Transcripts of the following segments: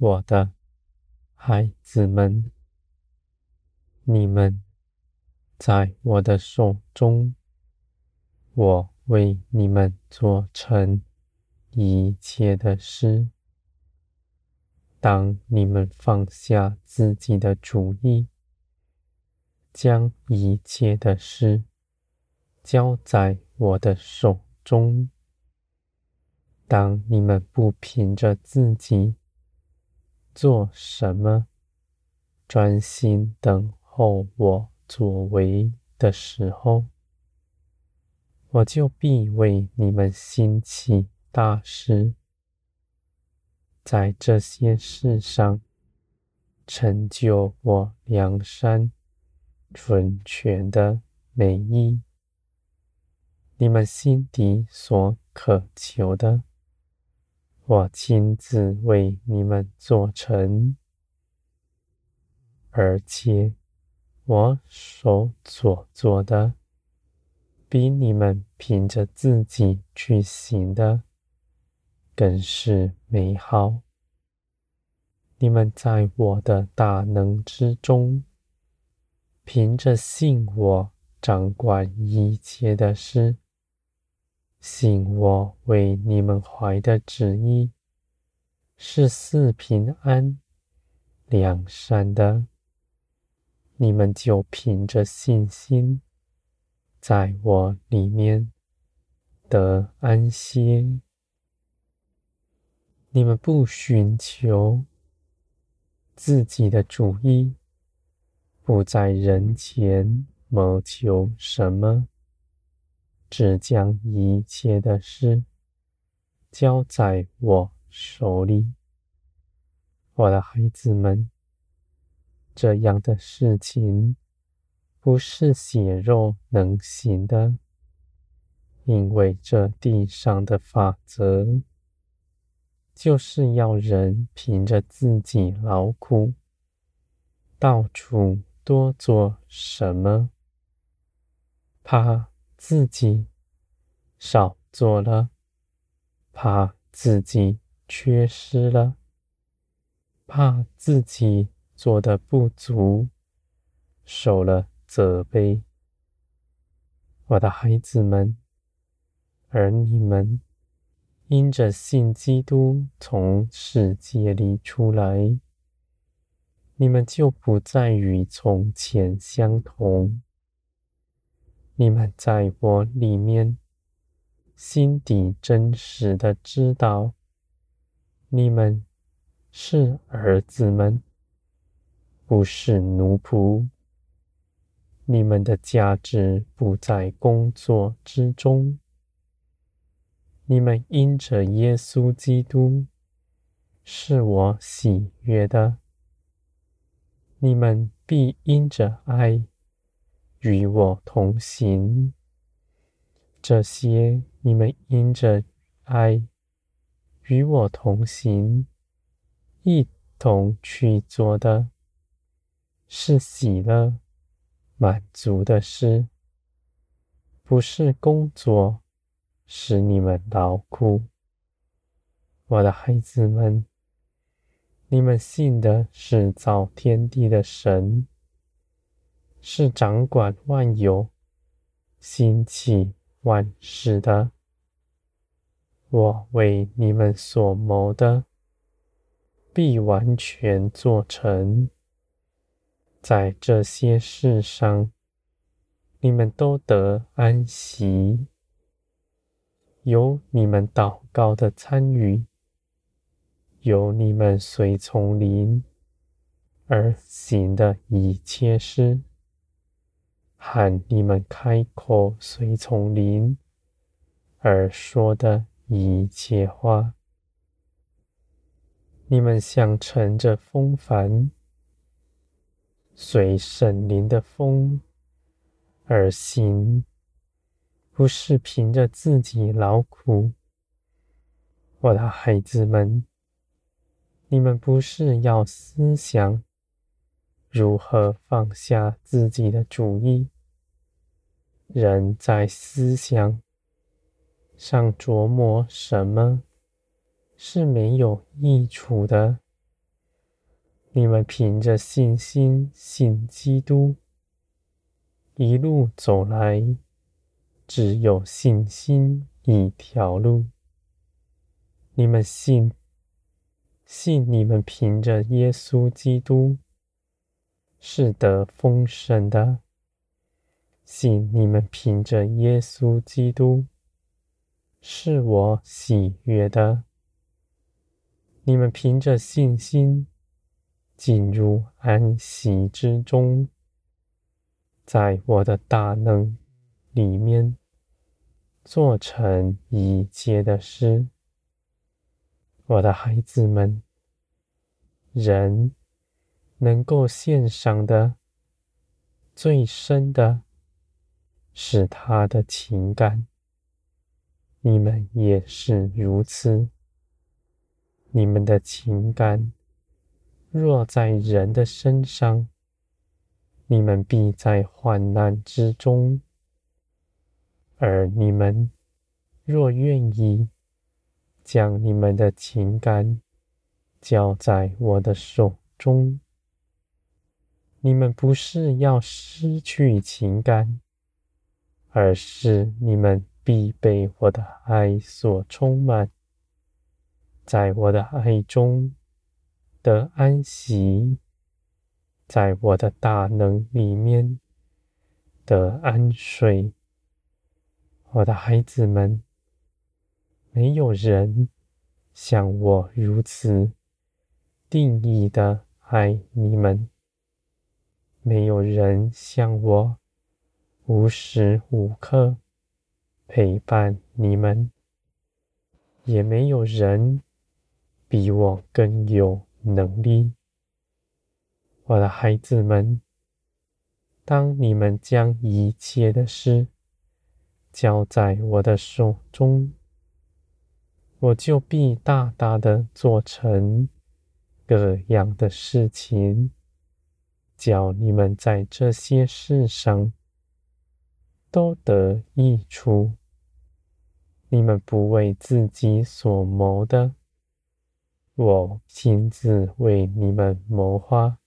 我的孩子们，你们在我的手中，我为你们做成一切的事。当你们放下自己的主意，将一切的事交在我的手中，当你们不凭着自己做什么，专心等候我作为的时候，我就必为你们兴起大事，在这些事上成就我良善、纯全的美意。你们心底所渴求的。我亲自为你们做成，而且我所做做的，比你们凭着自己去行的更是美好。你们在我的大能之中，凭着信我掌管一切的事。信我为你们怀的旨意是四平安、良善的，你们就凭着信心，在我里面得安歇。你们不寻求自己的主意，不在人前谋求什么。只将一切的事交在我手里，我的孩子们，这样的事情不是血肉能行的，因为这地上的法则就是要人凭着自己劳苦，到处多做什么，怕。自己少做了，怕自己缺失了，怕自己做的不足，受了责备。我的孩子们，而你们因着信基督从世界里出来，你们就不再与从前相同。你们在我里面，心底真实的知道，你们是儿子们，不是奴仆。你们的价值不在工作之中。你们因着耶稣基督是我喜悦的，你们必因着爱。与我同行，这些你们因着爱与我同行，一同去做的，是喜乐、满足的事，不是工作使你们劳苦。我的孩子们，你们信的是造天地的神。是掌管万有、兴起万事的。我为你们所谋的，必完全做成。在这些事上，你们都得安息。有你们祷告的参与，有你们随从灵而行的一切事。和你们开口随从灵而说的一切话，你们像乘着风帆，随圣灵的风而行，不是凭着自己劳苦。我的孩子们，你们不是要思想。如何放下自己的主意？人在思想上琢磨什么是没有益处的，你们凭着信心信基督，一路走来，只有信心一条路。你们信，信你们凭着耶稣基督是得丰盛的，信你们凭着耶稣基督是我喜悦的。你们凭着信心进入安息之中，在我的大能里面做成一切的事。我的孩子们，人能够献上的最深的是他的情感，你们也是如此。你们的情感若在人的身上，你们必在患难之中；而你们若愿意将你们的情感交在我的手中，你们不是要失去情感，而是你们必被我的爱所充满。在我的爱中的安息，在我的大能里面的安睡。我的孩子们，没有人像我如此定义的爱你们，没有人像我无时无刻陪伴你们，也没有人。比我更有能力，我的孩子们。当你们将一切的事交在我的手中，我就必大大的做成各样的事情，叫你们在这些事上都得益处。你们不为自己所谋的。我亲自为你们谋划，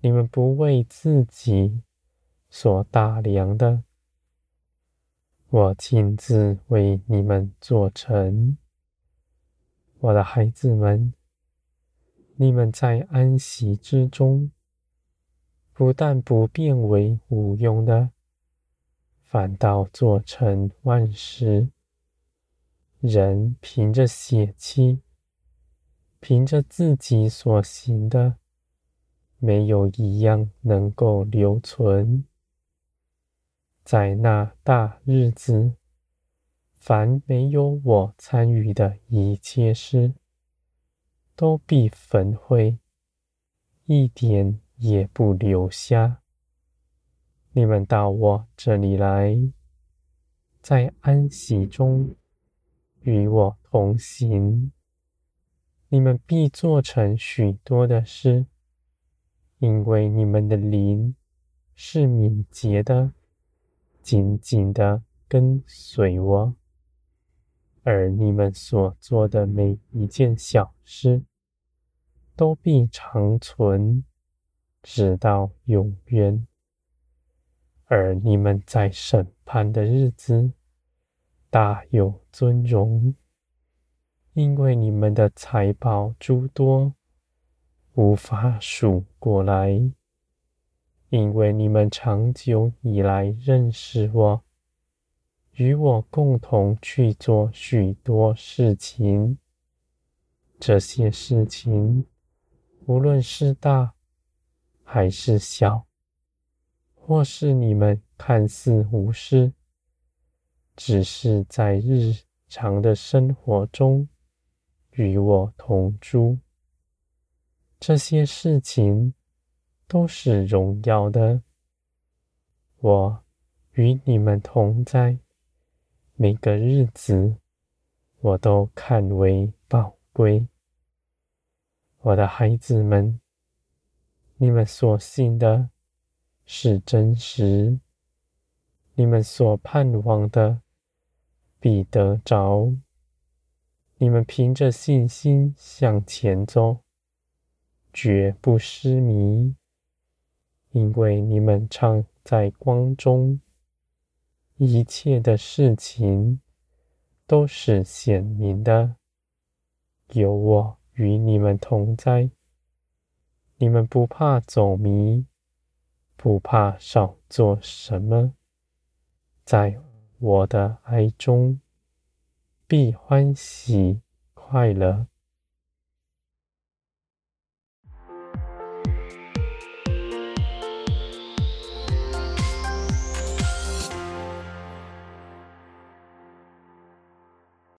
你们不为自己所打量的，我亲自为你们做成。我的孩子们，你们在安息之中，不但不变为无用的，反倒做成万事。人凭着血气。凭着自己所行的，没有一样能够留存。在那大日子，凡没有我参与的一切事，都必焚毁，一点也不留下。你们到我这里来，在安息中与我同行。你们必做成许多的事，因为你们的灵是敏捷的，紧紧的跟随我，而你们所做的每一件小事，都必长存，直到永远。而你们在审判的日子，大有尊荣。因为你们的财宝诸多，无法数过来。因为你们长久以来认识我，与我共同去做许多事情。这些事情，无论是大还是小，或是你们看似无事，只是在日常的生活中。与我同住，这些事情都是荣耀的。我与你们同在，每个日子我都看为宝贵。我的孩子们，你们所信的是真实，你们所盼望的必得着。你们凭着信心向前走，绝不失迷，因为你们常在光中，一切的事情都是显明的。有我与你们同在，你们不怕走迷，不怕少做什么，在我的爱中必欢喜快乐。